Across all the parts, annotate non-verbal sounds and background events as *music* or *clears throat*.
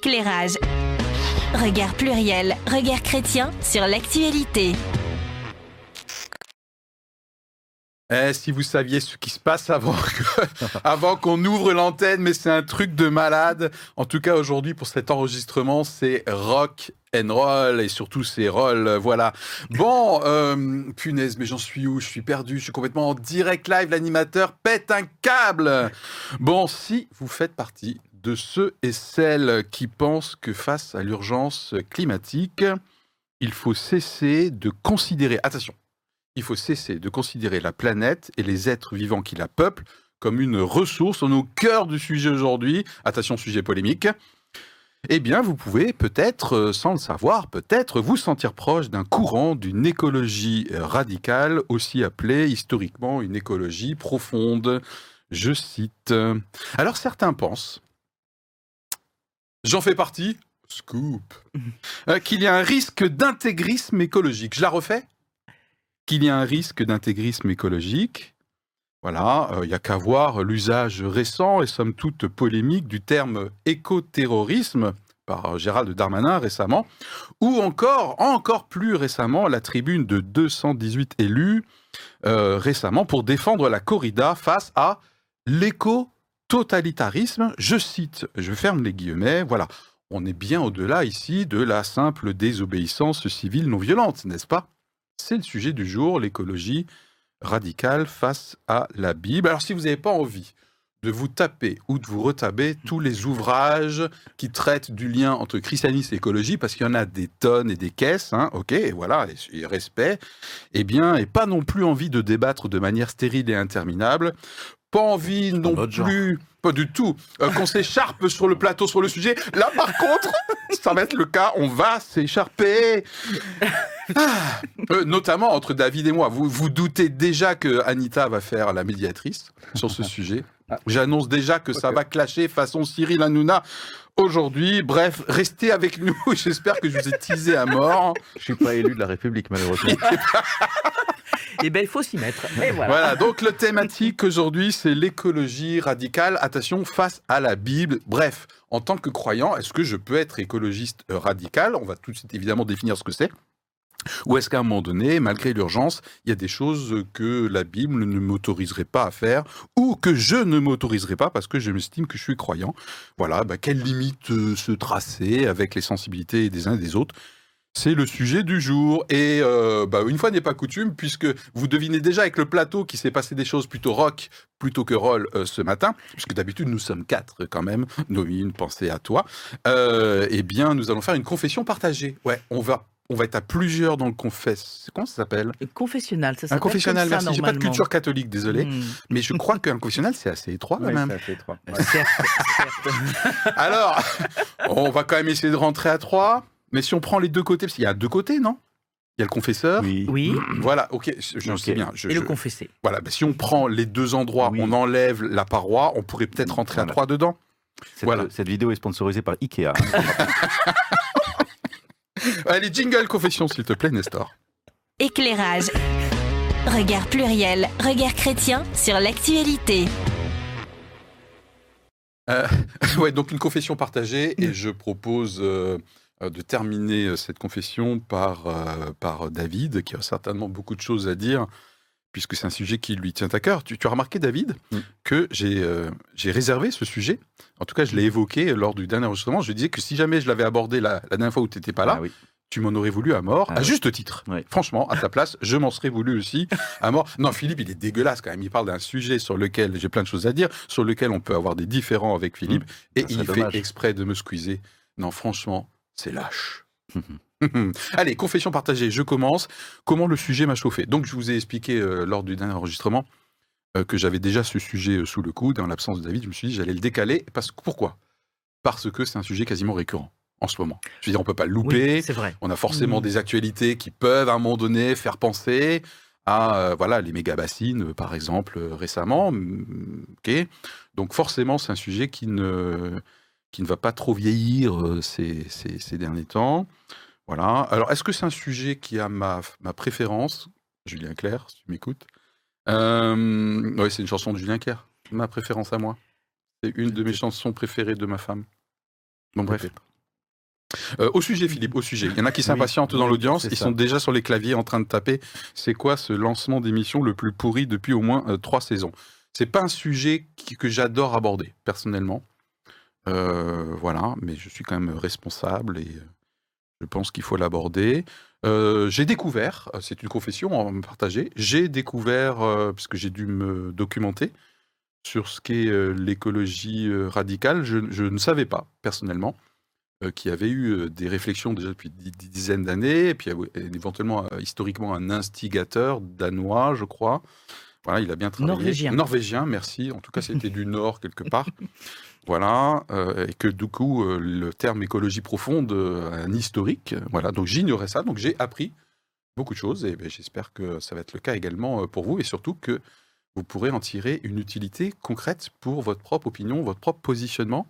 Éclairage. Regard pluriel, regard chrétien sur l'actualité. Eh, si vous saviez ce qui se passe avant que- *laughs* avant qu'on ouvre l'antenne, mais c'est un truc de malade. En tout cas, aujourd'hui, pour cet enregistrement, c'est rock and roll et surtout c'est roll. Voilà. Bon, euh, punaise, mais j'en suis où? Je suis perdu. Je suis complètement en direct live. L'animateur pète un câble. Bon, si vous faites partie de ceux et celles qui pensent que face à l'urgence climatique, il faut cesser de considérer. Attention il faut cesser de considérer la planète et les êtres vivants qui la peuplent comme une ressource. On est au cœur du sujet aujourd'hui. Attention, sujet polémique. Eh bien, vous pouvez peut-être, euh, sans le savoir, peut-être vous sentir proche d'un courant d'une écologie euh, radicale, aussi appelée historiquement une écologie profonde. Je cite. Alors certains pensent, j'en fais partie, scoop, euh, qu'il y a un risque d'intégrisme écologique. Je la refais qu'il y a un risque d'intégrisme écologique. Voilà, il n'y a qu'à voir l'usage récent et somme toute polémique du terme écoterrorisme par Gérald Darmanin récemment, ou encore, encore plus récemment, la tribune de 218 élus euh, récemment pour défendre la corrida face à l'éco-totalitarisme. Je cite, je ferme les guillemets, voilà. On est bien au-delà ici de la simple désobéissance civile non violente, n'est-ce pas? C'est le sujet du jour, l'écologie radicale face à la Bible. Alors si vous n'avez pas envie de vous taper ou de vous retaper tous les ouvrages qui traitent du lien entre christianisme et écologie, parce qu'il y en a des tonnes et des caisses, hein, ok, et voilà, et, et respect, eh bien, et pas non plus envie de débattre de manière stérile et interminable, pas envie non plus, pas du tout, euh, qu'on *laughs* s'écharpe sur le plateau sur le sujet. Là, par contre, ça va être le cas, on va s'écharper. Ah. Euh, notamment entre David et moi. Vous vous doutez déjà que Anita va faire la médiatrice sur ce *laughs* sujet. J'annonce déjà que ça va clasher façon Cyril Hanouna aujourd'hui. Bref, restez avec nous. *laughs* J'espère que je vous ai teasé à mort. Je suis pas élu de la République, malheureusement. Et ben il faut s'y mettre. Et voilà. Voilà, donc le thématique aujourd'hui, c'est l'écologie radicale. Attention, face à la Bible. Bref, en tant que croyant, est-ce que je peux être écologiste euh, radical? On va tout de suite évidemment définir ce que c'est. Ou est-ce qu'à un moment donné, malgré l'urgence, il y a des choses que la Bible ne m'autoriserait pas à faire ou que je ne m'autoriserai pas parce que je m'estime que je suis croyant? Voilà, bah, quelles limites euh, se tracer avec les sensibilités des uns et des autres? C'est le sujet du jour. Et euh, bah, une fois n'est pas coutume, puisque vous devinez déjà avec le plateau qu'il s'est passé des choses plutôt rock plutôt que roll euh, ce matin, puisque d'habitude nous sommes quatre quand même. Noémie, une pensée à toi. Eh bien, nous allons faire une confession partagée. Ouais, on va, on va être à plusieurs dans le confesse. Comment ça s'appelle? Le confessionnal, ça Un s'appelle confessionnel, comme ça, merci. J'ai pas de culture catholique, désolé. Hmm. Mais je crois qu'un confessionnal, c'est assez étroit quand Ouais, même. fait trois. Euh, Certes, certes. *laughs* Alors, on va quand même essayer de rentrer à trois. Mais si on prend les deux côtés, parce qu'il y a deux côtés, non? Il y a le confesseur. Oui. Oui, Voilà, ok, je je Ok. sais bien. Je, et le je- confessé. voilà, bah, si on prend les deux endroits, Oui. on enlève la paroi, on pourrait peut-être rentrer à trois dedans. Cette, Voilà. cette vidéo est sponsorisée par Ikea. *laughs* *laughs* Allez, jingle confession, s'il te plaît, Nestor. Éclairage. Regard pluriel, regard chrétien sur l'actualité. Euh, *laughs* ouais, donc une confession partagée, et je propose euh, de terminer euh, cette confession par, euh, par David, qui a certainement beaucoup de choses à dire, puisque c'est un sujet qui lui tient à cœur. Tu, tu as remarqué, David, Mm. que j'ai euh, j'ai réservé ce sujet. En tout cas, je l'ai évoqué lors du dernier enregistrement. Je disais que si jamais je l'avais abordé la, la dernière fois où tu n'étais pas là, Ah oui. tu m'en aurais voulu à mort, Ah à oui. juste titre. Oui. Franchement, à ta place, je m'en serais voulu aussi à mort. Non, Philippe, il est dégueulasse quand même. Il parle d'un sujet sur lequel j'ai plein de choses à dire, sur lequel on peut avoir des différends avec Philippe, et ça il fait exprès de me squeezer. Non, franchement, c'est lâche. *laughs* *laughs* Allez, confession partagée, je commence. Comment le sujet m'a chauffé? Donc, je vous ai expliqué euh, lors du dernier enregistrement euh, que j'avais déjà ce sujet euh, sous le coude. En l'absence de David, je me suis dit j'allais le décaler. Parce, pourquoi? Parce que c'est un sujet quasiment récurrent en ce moment. Je veux dire, on peut pas le louper. Oui, c'est vrai. On a forcément Mm. des actualités qui peuvent à un moment donné faire penser à voilà les méga bassines euh, par exemple récemment. Mm, Ok. Donc forcément c'est un sujet qui ne qui ne va pas trop vieillir ces, ces- ces derniers temps. Voilà. Alors est-ce que c'est un sujet qui a ma, ma préférence? Julien Clerc, si tu m'écoutes. Euh, ouais, c'est une chanson de Julien Clerc. Ma préférence à moi. C'est une de mes chansons préférées de ma femme. Bon, bref. Euh, au sujet, Philippe, au sujet. Il y en a qui Oui, s'impatientent dans oui, l'audience. Ils ça. sont déjà sur les claviers en train de taper. C'est quoi ce lancement d'émission le plus pourri depuis au moins euh, trois saisons? C'est pas un sujet qui- que j'adore aborder, personnellement. Euh, voilà, mais je suis quand même responsable et je pense qu'il faut l'aborder. Euh, j'ai découvert, euh, c'est une confession, me partager, j'ai découvert, euh, parce que j'ai dû me documenter sur ce qu'est euh, l'écologie radicale, je, je ne savais pas, personnellement, qu'il y avait eu des réflexions déjà depuis des dizaines d'années, et puis euh, éventuellement, historiquement, un instigateur danois, je crois. Voilà, il a bien travaillé. Norvégien. Norvégien, merci. En tout cas, c'était du Nord, quelque part. *laughs* Voilà, euh, et que du coup, euh, le terme écologie profonde euh, un historique. Voilà, donc j'ignorais ça, donc j'ai appris beaucoup de choses, et ben, j'espère que ça va être le cas également pour vous, et surtout que vous pourrez en tirer une utilité concrète pour votre propre opinion, votre propre positionnement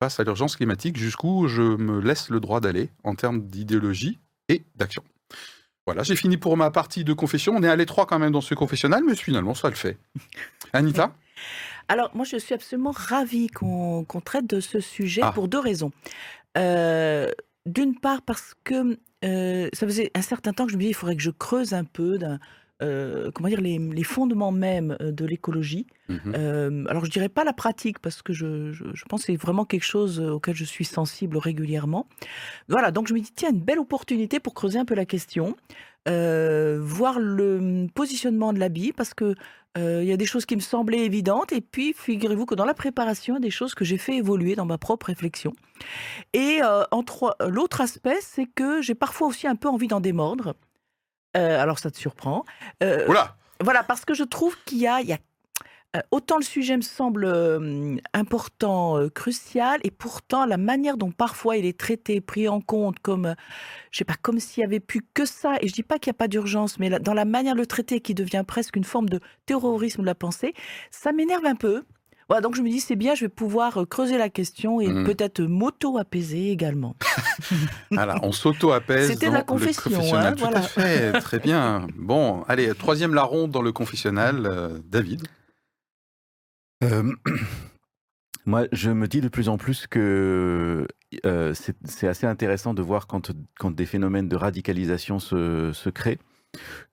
face à l'urgence climatique, jusqu'où je me laisse le droit d'aller en termes d'idéologie et d'action. Voilà, j'ai fini pour ma partie de confession. On est à l'étroit quand même dans ce confessionnal, mais finalement, ça le fait. Anita? Alors, moi, je suis absolument ravie qu'on traite de ce sujet Ah. pour deux raisons. Euh, D'une part, parce que euh, ça faisait un certain temps que je me disais, il faudrait que je creuse un peu d'un, euh, comment dire, les, les fondements même de l'écologie. Mhm. Euh, alors, je dirais pas la pratique, parce que je, je, je pense que c'est vraiment quelque chose auquel je suis sensible régulièrement. Voilà, donc je me dis, tiens, une belle opportunité pour creuser un peu la question, euh, voir le hum, positionnement de l'habit, parce que euh, il y a des choses qui me semblaient évidentes, et puis figurez-vous que dans la préparation, il y a des choses que j'ai fait évoluer dans ma propre réflexion. Et euh, trois- l'autre aspect, c'est que j'ai parfois aussi un peu envie d'en démordre. Euh, alors ça te surprend. Euh, Oula voilà, parce que je trouve qu'il y a, il y a euh, autant le sujet me semble euh, important, euh, crucial, et pourtant la manière dont parfois il est traité, pris en compte comme, je sais pas, comme s'il y avait plus que ça. Et je dis pas qu'il n'y a pas d'urgence, mais la- dans la manière de le traiter, qui devient presque une forme de terrorisme de la pensée, ça m'énerve un peu. Voilà, donc je me dis c'est bien, je vais pouvoir creuser la question et Mhm. peut-être m'auto-apaiser également. *laughs* Voilà, on s'auto-apaise. C'était dans la le confession, confessionnal. hein, Tout à fait, très bien. Bon, allez, troisième larron dans le confessionnal, David. Euh, *clears throat* moi, je me dis de plus en plus que euh, c'est assez intéressant de voir quand, quand des phénomènes de radicalisation se, se créent,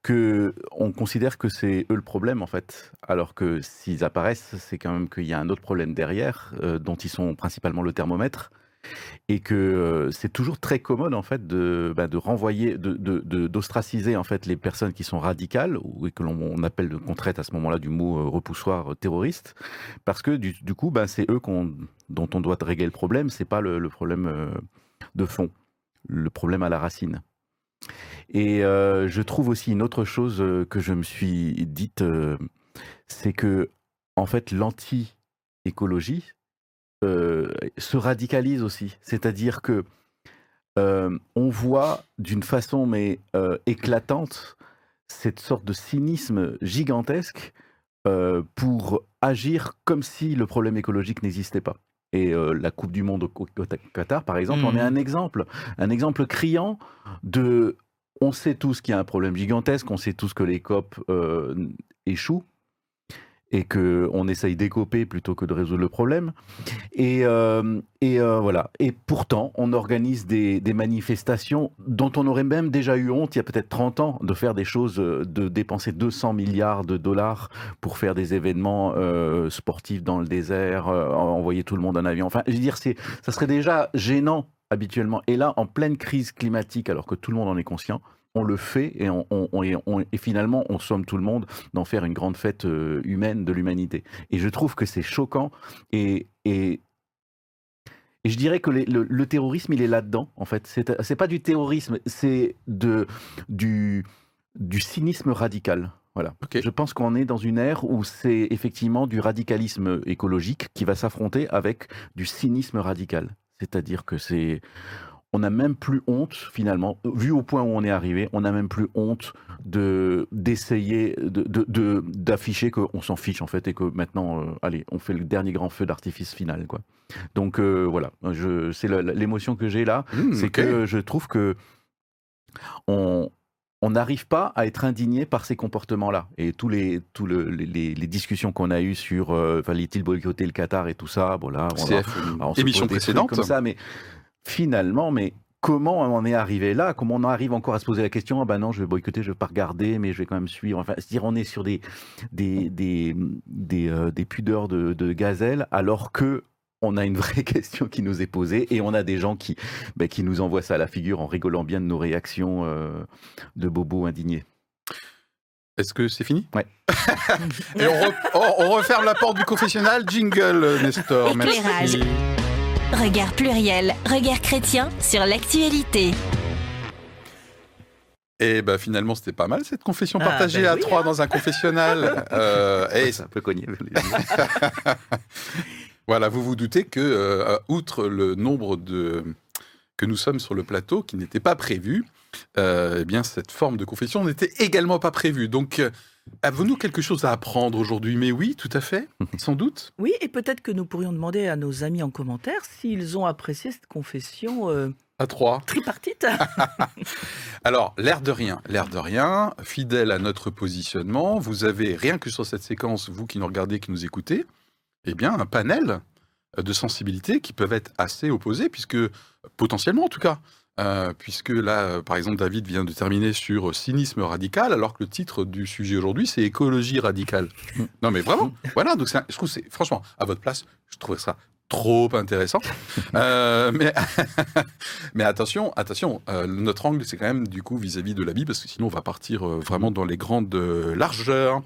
que on considère que c'est eux le problème en fait, alors que s'ils apparaissent, c'est quand même qu'il y a un autre problème derrière, euh, dont ils sont principalement le thermomètre, et que euh, c'est toujours très commode en fait de, bah, renvoyer, d'ostraciser en fait les personnes qui sont radicales ou que l'on on appelle, qu'on traite à ce moment-là du mot euh, repoussoir euh, terroriste, parce que du, coup, bah, c'est eux dont on doit régler le problème, c'est pas le, le problème de fond, le problème à la racine. Et je trouve aussi une autre chose que je me suis dite, c'est que en fait l'anti-écologie euh, se radicalise aussi. C'est-à-dire que euh, on voit d'une façon mais euh, éclatante cette sorte de cynisme gigantesque pour agir comme si le problème écologique n'existait pas. Et la Coupe du Monde au, Qatar, par exemple, en est un exemple, un exemple criant de. On sait tous qu'il y a un problème gigantesque, on sait tous que les COP euh, échouent et que on essaye d'écoper plutôt que de résoudre le problème. Et, euh, euh, voilà. Et pourtant, on organise des, manifestations dont on aurait même déjà eu honte il y a peut-être 30 ans de faire des choses, euh, de dépenser 200 milliards de dollars pour faire des événements sportifs dans le désert, envoyer tout le monde en avion. Enfin, je veux dire, c'est, ça serait déjà gênant habituellement. Et là, en pleine crise climatique, alors que tout le monde en est conscient, on le fait et, on, on- on- et on- et finalement, on somme tout le monde d'en faire une grande fête euh, humaine de l'humanité. Et je trouve que c'est choquant et, et, et je dirais que les- le, le terrorisme, il est là-dedans, en fait. C'est pas du terrorisme, c'est du, du cynisme radical. Voilà. Je pense qu'on est dans une ère où c'est effectivement du radicalisme écologique qui va s'affronter avec du cynisme radical. C'est-à-dire que c'est. On n'a même plus honte, finalement, vu au point où on est arrivé, on n'a même plus honte de d'essayer de- de- de- d'afficher qu'on s'en fiche en fait et que maintenant, euh, allez, on fait le dernier grand feu d'artifice final, quoi. Donc euh, voilà, je, c'est l'émotion que j'ai là, Mmh, c'est que je trouve que on, on n'arrive pas à être indigné par ces comportements-là. Et tous les, tous le- les, les discussions qu'on a eues sur euh, fallait-il boycotter le Qatar et tout ça, bon là, on, va- émission précédente. comme ça, mais finalement, mais comment on en est arrivé là? Comment on en arrive encore à se poser la question Ah ben non, je vais boycotter, je vais pas regarder, mais je vais quand même suivre. Enfin, c'est-à-dire, on est sur des des des des, euh, des pudeurs de, de gazelle, alors que on a une vraie *laughs* question qui nous est posée et on a des gens qui, ben, qui nous envoient ça à la figure en rigolant bien de nos réactions euh, de bobos indignés. Est-ce que c'est fini? Ouais. *laughs* Et on, re- on referme la porte du confessionnal. Jingle, Nestor. Merci. Regard pluriel, regard chrétien sur l'actualité. Et ben finalement, c'était pas mal cette confession Ah, partagée ben à oui, trois dans un confessionnal. *laughs* Euh, et ça peut cogner. Voilà, vous vous doutez que, euh, outre le nombre de que nous sommes sur le plateau, qui n'était pas prévu, euh, eh bien cette forme de confession n'était également pas prévue. Donc, euh, avons-nous quelque chose à apprendre aujourd'hui? Mais oui, tout à fait, *laughs* sans doute. Oui, et peut-être que nous pourrions demander à nos amis en commentaire s'ils ont apprécié cette confession euh, À trois. tripartite. *laughs* *laughs* Alors, l'air de rien, l'air de rien, fidèle à notre positionnement, vous avez rien que sur cette séquence, vous qui nous regardez, qui nous écoutez, eh bien, un panel de sensibilités qui peuvent être assez opposées, puisque, potentiellement en tout cas, euh, puisque là, euh, par exemple, David vient de terminer sur cynisme radical, alors que le titre du sujet aujourd'hui, c'est écologie radicale. *laughs* non, mais vraiment, voilà, donc un- je trouve, que c'est, franchement, à votre place, je trouve ça trop intéressant. *laughs* Euh, mais, *laughs* mais attention, attention, euh, notre angle, c'est quand même du coup vis-à-vis de la Bible, parce que sinon on va partir vraiment dans les grandes largeurs.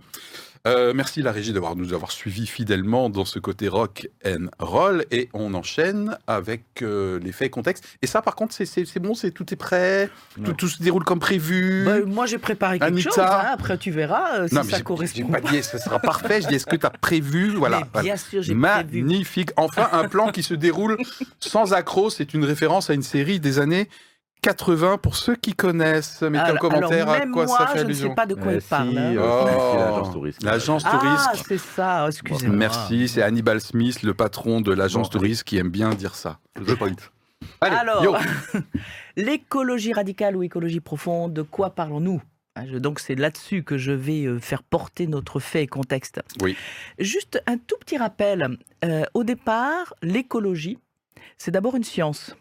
Euh, merci la régie d'avoir nous avoir suivis fidèlement dans ce côté rock and roll et on enchaîne avec euh, les faits et contextes. Et ça, par contre, c'est- bon, c'est tout est prêt, tout, se déroule comme prévu? Bah, moi, j'ai préparé quelque Anita. chose. hein, Après, tu verras euh, si non, mais ça correspond. pas dit ce sera parfait. Je dis est-ce que tu as prévu, voilà. Mais voilà. bien sûr, j'ai prévu. Magnifique. Enfin, un plan qui se déroule sans accroc. C'est une référence à une série des années 80 pour ceux qui connaissent. Mettez en Alors- commentaire alors, à quoi moi, ça fait je ne sais allusion. pas de quoi Eh il parle. si, hein. euh, Oh. l'agence touriste? L'agence Ah, c'est ça, excusez-moi. Merci, c'est Hannibal Smith, le patron de l'agence Bon, touriste, qui aime bien dire ça. The point. *laughs* Allez, Alors, yo. *laughs* l'écologie radicale ou écologie profonde, de quoi parlons-nous? Je- Donc c'est là-dessus que je vais euh, faire porter notre fait et contexte. Oui. Juste un tout petit rappel. Euh, au départ, l'écologie, c'est d'abord une science.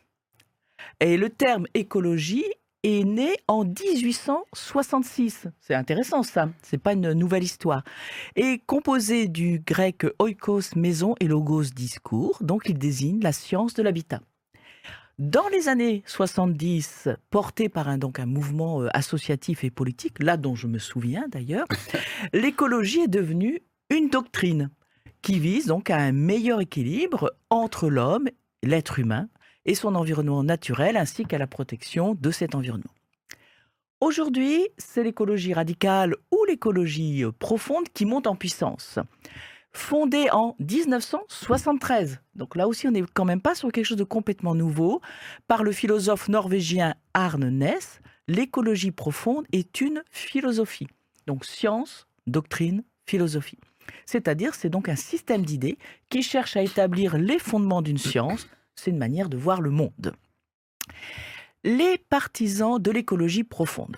Et le terme écologie est né en 1866. C'est intéressant ça, c'est pas une nouvelle histoire. Et composé du grec oikos maison et logos discours, donc il désigne la science de l'habitat. Dans les années 70, porté par un, donc un mouvement euh, associatif et politique, là dont je me souviens d'ailleurs, *laughs* l'écologie est devenue une doctrine qui vise donc à un meilleur équilibre entre l'homme, l'être humain, et son environnement naturel, ainsi qu'à la protection de cet environnement. Aujourd'hui, c'est l'écologie radicale ou l'écologie euh, profonde qui monte en puissance. Fondée en 1973, donc là aussi on n'est quand même pas sur quelque chose de complètement nouveau, par le philosophe norvégien Arne Næss, l'écologie profonde est une philosophie. Donc science, doctrine, philosophie. C'est-à-dire c'est donc un système d'idées qui cherche à établir les fondements d'une science, c'est une manière de voir le monde. Les partisans de l'écologie profonde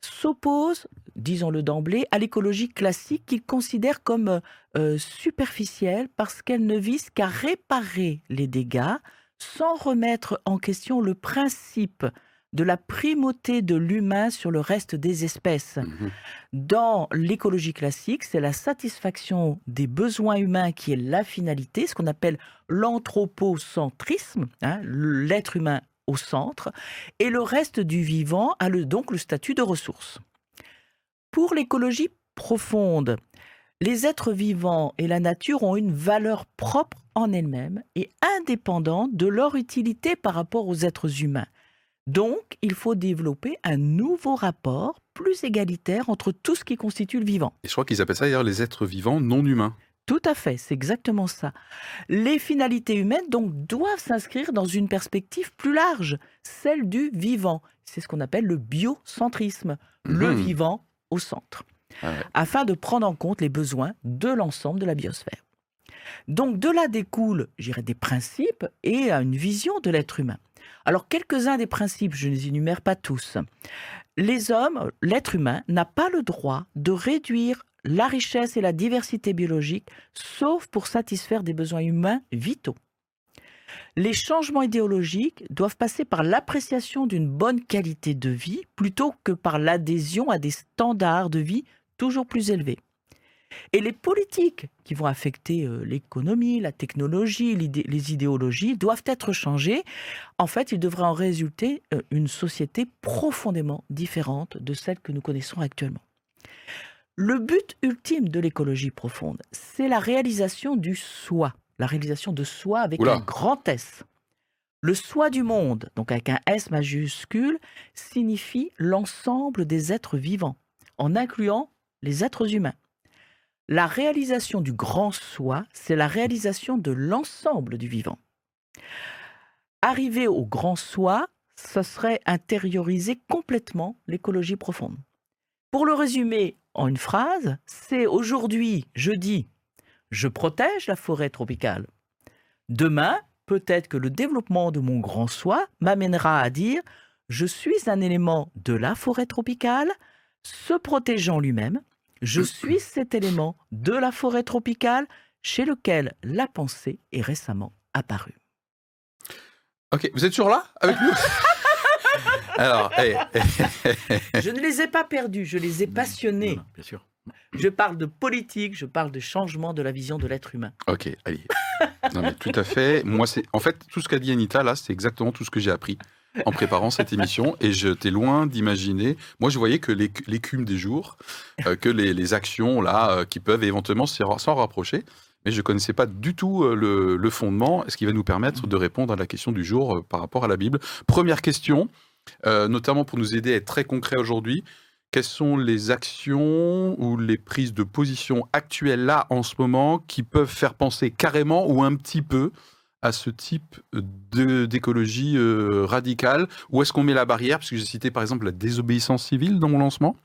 s'opposent, disons-le d'emblée, à l'écologie classique qu'ils considèrent comme euh, superficielle parce qu'elle ne vise qu'à réparer les dégâts sans remettre en question le principe de la primauté de l'humain sur le reste des espèces. Mhm. Dans l'écologie classique, c'est la satisfaction des besoins humains qui est la finalité, ce qu'on appelle l'anthropocentrisme, hein, l'être humain au centre, et le reste du vivant a le- donc le statut de ressource. Pour l'écologie profonde, les êtres vivants et la nature ont une valeur propre en elles-mêmes et indépendante de leur utilité par rapport aux êtres humains. Donc, il faut développer un nouveau rapport plus égalitaire entre tout ce qui constitue le vivant. Et je crois qu'ils appellent ça d'ailleurs les êtres vivants non humains. Tout à fait, c'est exactement ça. Les finalités humaines donc doivent s'inscrire dans une perspective plus large, celle du vivant. C'est ce qu'on appelle le biocentrisme, le Mhm. vivant au centre, Ah ouais. afin de prendre en compte les besoins de l'ensemble de la biosphère. Donc de là découlent, j'irais, des principes et une vision de l'être humain. Alors, quelques-uns des principes, je ne les énumère pas tous. Les hommes, l'être humain, n'a pas le droit de réduire la richesse et la diversité biologique, sauf pour satisfaire des besoins humains vitaux. Les changements idéologiques doivent passer par l'appréciation d'une bonne qualité de vie plutôt que par l'adhésion à des standards de vie toujours plus élevés. Et les politiques qui vont affecter euh, l'économie, la technologie, les idéologies doivent être changées. En fait, il devrait en résulter euh, une société profondément différente de celle que nous connaissons actuellement. Le but ultime de l'écologie profonde, c'est la réalisation du soi, la réalisation de soi avec un grand S. Le soi du monde, donc avec un S majuscule, signifie l'ensemble des êtres vivants, en incluant les êtres humains. La réalisation du grand soi, c'est la réalisation de l'ensemble du vivant. Arriver au grand soi, ce serait intérioriser complètement l'écologie profonde. Pour le résumer en une phrase, c'est aujourd'hui, je dis, je protège la forêt tropicale. Demain, peut-être que le développement de mon grand soi m'amènera à dire, je suis un élément de la forêt tropicale, se protégeant lui-même, je suis cet élément de la forêt tropicale chez lequel la pensée est récemment apparue. Ok, vous êtes toujours là avec nous? *laughs* Alors, je ne les ai pas perdus, je les ai passionnés. bien sûr. Je parle de politique, je parle de changement de la vision de l'être humain. Ok, allez. Non, mais tout à fait. Moi, c'est en fait tout ce qu'a dit Anita là, c'est exactement tout ce que j'ai appris en préparant cette émission et j'étais loin d'imaginer. Moi, je voyais que l'écume des jours, euh, que les, actions là euh, qui peuvent éventuellement s'en rapprocher. Mais je ne connaissais pas du tout euh, le, fondement, ce qui va nous permettre de répondre à la question du jour par rapport à la Bible. Première question, notamment pour nous aider à être très concret aujourd'hui. Quelles sont les actions ou les prises de position actuelles là en ce moment qui peuvent faire penser carrément ou un petit peu à ce type d'écologie euh, radicale? Où est-ce qu'on met la barrière? Parce que j'ai cité par exemple la désobéissance civile dans mon lancement.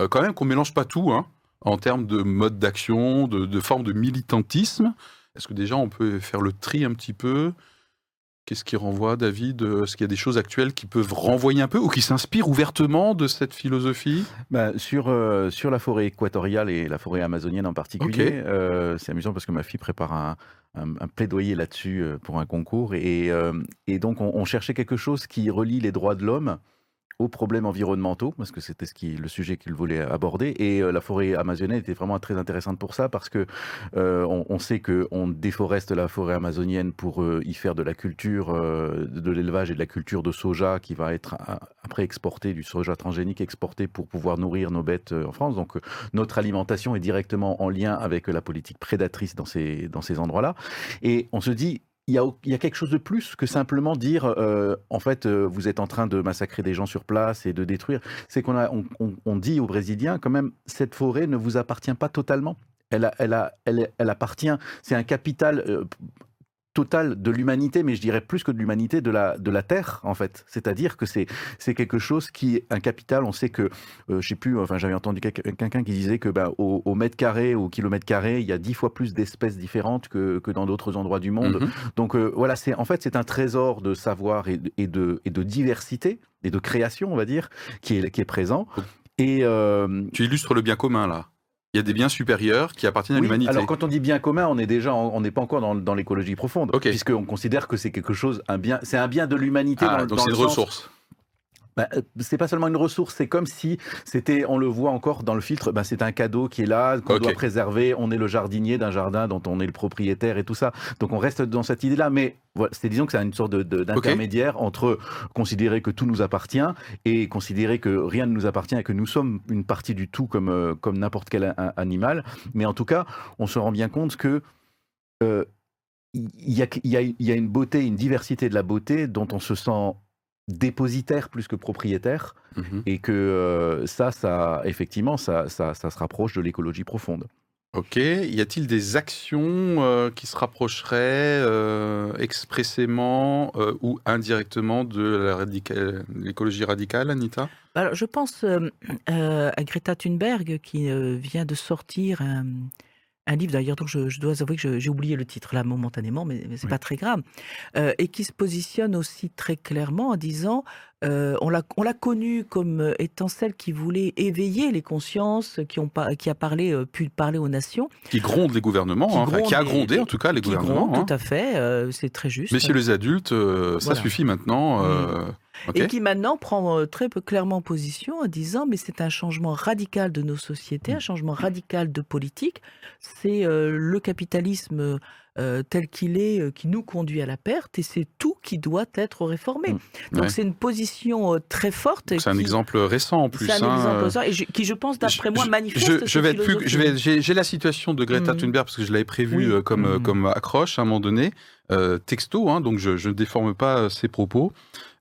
Euh, quand même qu'on mélange pas tout hein, en termes de mode d'action, de, de forme de militantisme. Est-ce que déjà on peut faire le tri un petit peu? Qu'est-ce qui renvoie, David Est-ce qu'il y a des choses actuelles qui peuvent renvoyer un peu ou qui s'inspirent ouvertement de cette philosophie? Bah, sur, euh, sur la forêt équatoriale et la forêt amazonienne en particulier, c'est amusant parce que ma fille prépare un, un, plaidoyer là-dessus euh, pour un concours. Et, euh, et donc, on, cherchait quelque chose qui relie les droits de l'homme aux problèmes environnementaux, parce que c'était le sujet qu'il voulait aborder. Et euh, la forêt amazonienne était vraiment très intéressante pour ça, parce que euh, on, sait qu'on déforeste la forêt amazonienne pour euh, y faire de la culture, de l'élevage et de la culture de soja qui va être après exporté, du soja transgénique exporté pour pouvoir nourrir nos bêtes en France. Donc notre alimentation est directement en lien avec la politique prédatrice dans ces, dans ces endroits-là. Et on se dit, il y, a, quelque chose de plus que simplement dire, euh, en fait, euh, vous êtes en train de massacrer des gens sur place et de détruire. C'est qu'on on, dit aux Brésiliens, quand même, cette forêt ne vous appartient pas totalement. Elle, elle, elle appartient, c'est un capital euh, total de l'humanité, mais je dirais plus que de l'humanité, de la, de la Terre, en fait. C'est-à-dire que c'est, c'est quelque chose qui est un capital. On sait que, euh, je sais plus, enfin, j'avais entendu quelqu'un qui disait que ben, au, mètre carré, au kilomètre carré, il y a dix fois plus d'espèces différentes que, que dans d'autres endroits du monde. Mhm. Donc euh, voilà, c'est, en fait, c'est un trésor de savoir et, et, de, et de diversité et de création, on va dire, qui est, qui est présent. Et euh, tu illustres le bien commun là il y a des biens supérieurs qui appartiennent à l'humanité. Alors quand on dit bien commun, on est déjà, on n'est pas encore dans, l'écologie profonde, puisqu'on considère que c'est quelque chose, un bien, c'est un bien de l'humanité. Ah, donc c'est une ressource. Bah, euh, c'est pas seulement une ressource, c'est comme si c'était, on le voit encore dans le filtre, bah, c'est un cadeau qui est là, qu'on doit préserver. On est le jardinier d'un jardin dont on est le propriétaire et tout ça. Donc on reste dans cette idée-là, mais voilà, c'est disons que c'est une sorte d'intermédiaire entre considérer que tout nous appartient et considérer que rien ne nous appartient et que nous sommes une partie du tout comme, euh, comme n'importe quel animal. Mais en tout cas, on se rend bien compte que euh, il y, a, y, y, a, une beauté, une diversité de la beauté dont on se sent dépositaire plus que propriétaire, mhm. et que euh, ça, ça, effectivement, ça, ça, ça se rapproche de l'écologie profonde. Ok. Y a-t-il des actions euh, qui se rapprocheraient euh, expressément ou indirectement de l'écologie radicale, Anita? Alors, Je pense à Greta Thunberg qui vient de sortir un, un livre d'ailleurs dont je, je dois avouer que j'ai oublié le titre là momentanément, mais, mais c'est Oui. pas très grave, euh, et qui se positionne aussi très clairement en disant euh, on l'a on l'a connue comme euh, étant celle qui voulait éveiller les consciences, qui ont pas, qui a parlé euh, pu parler aux nations, Qui gronde les gouvernements, Qui hein, qui a grondé en tout cas les qui gouvernements. gronde, hein. tout à fait, c'est très juste. Messieurs les adultes, ça Voilà. suffit maintenant. euh, Et qui maintenant prend euh, très peu clairement position en disant mais c'est un changement radical de nos sociétés, Mm. un changement radical de politique. C'est euh, le capitalisme euh, tel qu'il est euh, qui nous conduit à la perte et c'est tout qui doit être réformé. Mm. Donc Ouais. c'est une position très forte. C'est un qui- exemple récent en plus. C'est un hein, exemple ça, et je- qui je pense d'après moi manifeste je, vais être plus, philosophie. je vais, j'ai, la situation de Greta Mhm. Thunberg parce que je l'avais prévu Oui. comme, comme accroche à un moment donné, texto, hein, donc je, ne déforme pas ses propos.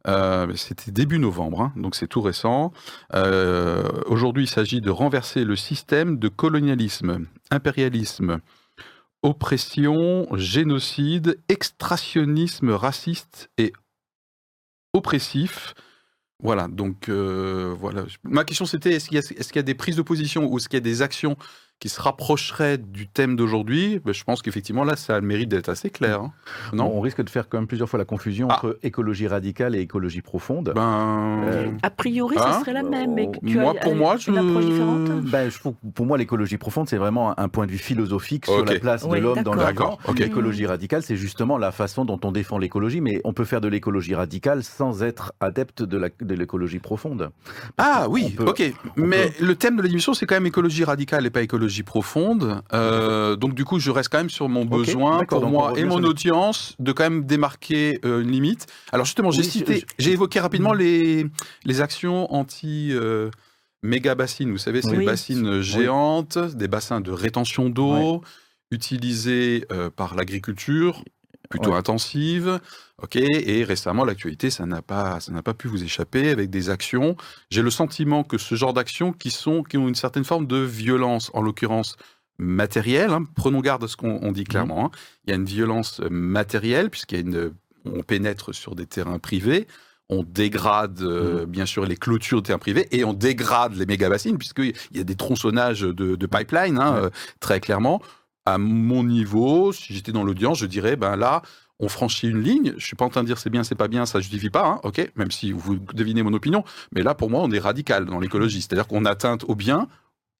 Euh, C'était début novembre, hein, donc c'est tout récent. Euh, Aujourd'hui, il s'agit de renverser le système de colonialisme, impérialisme, oppression, génocide, extractionnisme raciste et oppressif. Voilà, donc euh, voilà. Ma question c'était est-ce qu'il y, y a des prises de position ou est-ce qu'il y a des actions qui se rapprocheraient du thème d'aujourd'hui Ben, Je pense qu'effectivement là, ça a le mérite d'être assez clair. hein. Non? on risque de faire quand même plusieurs fois la confusion Ah. entre écologie radicale et écologie profonde. Ben, Euh, A priori, Hein? ça serait la même, mais tu moi, as pour une moi, une approche je- différente. Ben, je pour moi, l'écologie profonde, c'est vraiment un, point de vue philosophique sur la place Oui, de l'homme dans le vivant. L'écologie radicale, c'est justement la façon dont on défend l'écologie, mais on peut faire de l'écologie radicale sans être adepte de l'écologie profonde. Ah oui, peut- ok. Mais le thème de l'émission, c'est quand même écologie radicale et pas écologie profonde. Euh, donc du coup, je reste quand même sur mon besoin pour moi et mon audience de quand même démarquer euh, une limite. Alors justement, j'ai Oui, cité, j'ai évoqué rapidement Mm. les, les actions anti... euh, méga bassines, vous savez, ces Oui. bassines géantes, des bassins de rétention d'eau, utilisés euh, par l'agriculture, plutôt Ouais. intensive. Ok, et récemment, l'actualité, ça n'a pas, ça n'a pas pu vous échapper avec des actions. J'ai le sentiment que ce genre d'actions qui sont, qui ont une certaine forme de violence, en l'occurrence matérielle. hein. Prenons garde à ce qu'on on dit clairement. hein. Il y a une violence matérielle puisqu'il y a une, on pénètre sur des terrains privés. On dégrade euh, bien sûr les clôtures de terrains privés et on dégrade les méga bassines puisqu'il y a des tronçonnages de, de pipeline hein, Ouais. euh, très clairement. À mon niveau, si j'étais dans l'audience, je dirais ben là, on franchit une ligne. Je suis pas en train de dire c'est bien, c'est pas bien, ça justifie pas, hein, ok. Même si vous devinez mon opinion, mais là pour moi on est radical dans l'écologie, c'est-à-dire qu'on atteinte aux biens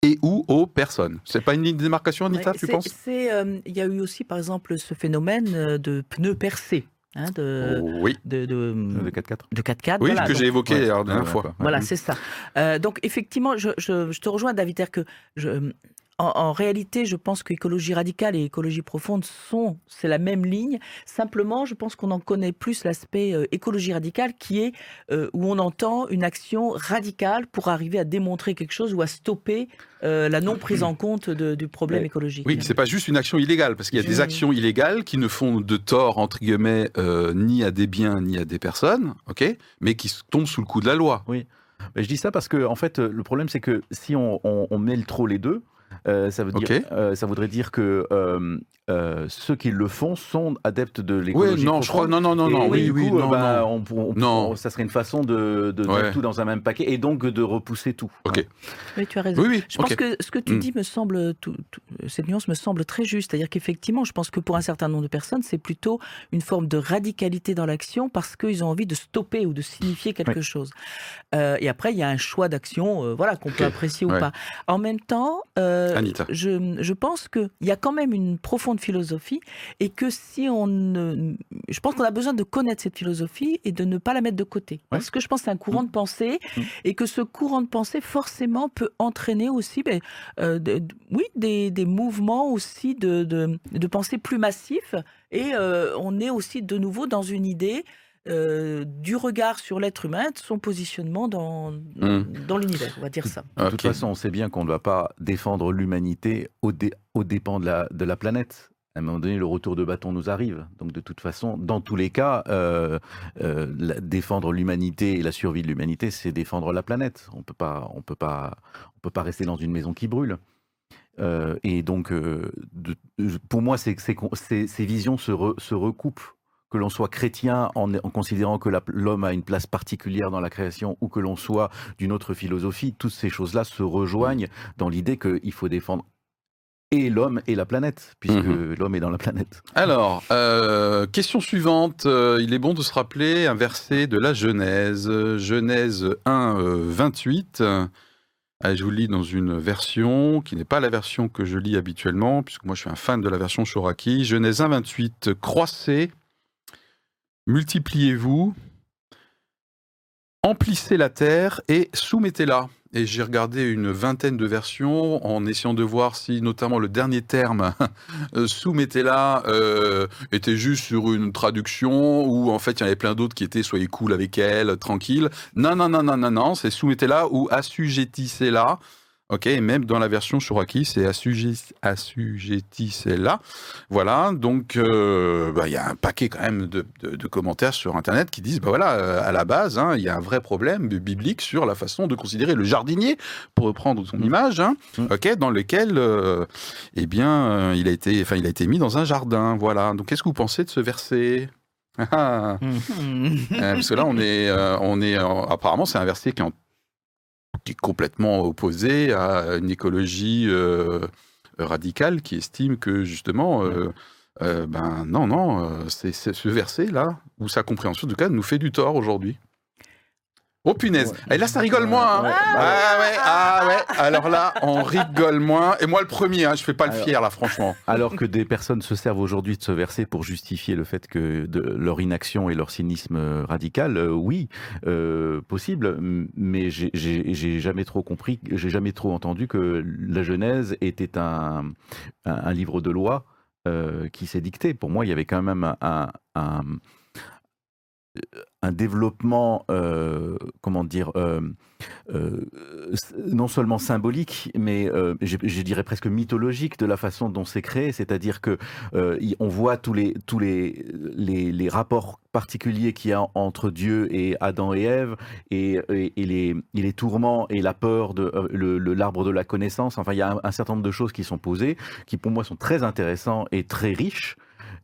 et ou aux personnes. C'est pas une ligne de démarcation, Anita, Ouais, tu penses? c'est, euh, Il y a eu aussi, par exemple, ce phénomène euh, de pneus percés. hein, de, Oui, de, de, De 4x4. de 4x4. oui, voilà. que j'ai évoqué Ouais. la dernière fois. Voilà, Mhm. c'est ça. Euh, donc, effectivement, je, je- je te rejoins, David, que je, en, en réalité, je pense qu'écologie radicale et écologie profonde sont, c'est la même ligne. Simplement, je pense qu'on en connaît plus l'aspect euh, écologie radicale qui est euh, où on entend une action radicale pour arriver à démontrer quelque chose ou à stopper euh, la non prise en compte de- du problème Ouais. écologique. Oui, c'est pas juste une action illégale, parce qu'il y a des Oui. actions illégales qui ne font de tort, entre guillemets, euh, ni à des biens, ni à des personnes, ok, mais qui tombent sous le coup de la loi. Mais je dis ça parce que, en fait, le problème, c'est que si on, on- on mêle trop les deux, ça, veut dire, Ok. euh, ça voudrait dire que euh, euh, ceux qui le font sont adeptes de Oui, l'écologie non, je crois, non, non, non, non, oui, oui, coup, non, bah, non. on Non. on- ça serait une façon de, de Ouais. mettre tout dans un même paquet et donc de repousser tout. Ok. hein. Oui, tu as raison. Oui, oui, Je pense que ce que tu Mm. dis me semble, tout- tout- cette nuance me semble très juste. C'est-à-dire qu'effectivement, je pense que pour un certain nombre de personnes, c'est plutôt une forme de radicalité dans l'action parce qu'ils ont envie de stopper ou de signifier quelque chose. Euh, et après, il y a un choix d'action, euh, voilà, qu'on peut apprécier Ouais. ou pas. En même temps, euh, Anita. je, je pense qu'il y a quand même une profonde philosophie et que si on ne, je pense qu'on a besoin de connaître cette philosophie et de ne pas la mettre de côté. Parce que je pense que c'est un courant de pensée Mm. et que ce courant de pensée forcément peut entraîner aussi, ben, euh, de- de- oui, des, des mouvements aussi de, de, de pensée plus massifs. Et euh, on est aussi de nouveau dans une idée euh, du regard sur l'être humain, de son positionnement dans, Mm. dans l'univers, on va dire ça. De toute façon, on sait bien qu'on ne va pas défendre l'humanité au, dé- au dépens de la, de la planète. À un moment donné, le retour de bâton nous arrive. Donc, de toute façon, dans tous les cas, euh, euh, la- défendre l'humanité et la survie de l'humanité, c'est défendre la planète. On peut pas, on peut pas, on peut pas rester dans une maison qui brûle. Euh, et donc, euh, de- pour moi, ces, ces visions se, re- se recoupent. Que l'on soit chrétien en, en considérant que l'homme a une place particulière dans la création, ou que l'on soit d'une autre philosophie, toutes ces choses-là se rejoignent dans l'idée qu'il faut défendre et l'homme et la planète, puisque Mhm. l'homme est dans la planète. Alors, euh, question suivante. Euh, il est bon de se rappeler un verset de la Genèse. Genèse 1, euh, 28. Euh, je vous le lis dans une version qui n'est pas la version que je lis habituellement, puisque moi je suis un fan de la version Shoraki. Genèse 1, 28. Croissez, multipliez-vous, emplissez la terre et soumettez-la. Et j'ai regardé une vingtaine de versions en essayant de voir si notamment le dernier terme *laughs* euh, soumettez-la euh, était juste sur une traduction ou en fait il y en avait plein d'autres qui étaient soyez cool avec elle, tranquille. Non, non, non, non, non, non, c'est soumettez-la ou assujettissez-la. Ok, et même dans la version Shuraki, c'est assujet- assujettissez-la. Voilà, donc euh, bah, il y a un paquet quand même de, de- de commentaires sur Internet qui disent, bah voilà, euh, à la base, hein, il y a un vrai problème biblique sur la façon de considérer le jardinier, pour reprendre son Mm. image, hein, Mm. ok, dans lequel, euh, eh bien, il a été, enfin, il a été mis dans un jardin, voilà. Donc, qu'est-ce que vous pensez de ce verset? Ah, Mhm. euh, Parce que là, on est, euh, on est, en- apparemment, c'est un verset qui est, en- qui est complètement opposé à une écologie euh, radicale qui estime que justement, euh, euh, ben non, non, c'est ce verset-là, ou sa compréhension, en tout cas, nous fait du tort aujourd'hui. Oh punaise Ouais. Et là, ça rigole moins hein. Ouais, Ah ouais, ah ouais Alors là, on rigole moins. Et moi, le premier, hein, je fais pas le Alors- fier, là, franchement. Alors que des personnes se servent aujourd'hui de ce verset pour justifier le fait que de leur inaction et leur cynisme radical, euh, oui, euh, possible, mais j'ai- jamais trop compris, j'ai jamais trop entendu que la Genèse était un, un, un livre de loi euh, qui s'est dicté. Pour moi, il y avait quand même un, un, un- développement, euh, comment dire, euh, euh, non seulement symbolique, mais je, dirais presque mythologique de la façon dont c'est créé. C'est-à-dire que on voit tous les tous les les, rapports particuliers qu'il y a entre Dieu et Adam et Ève, et, les, les tourments et la peur de l'arbre de la connaissance. Enfin, il y a un, un certain nombre de choses qui sont posées, qui pour moi sont très intéressants et très riches.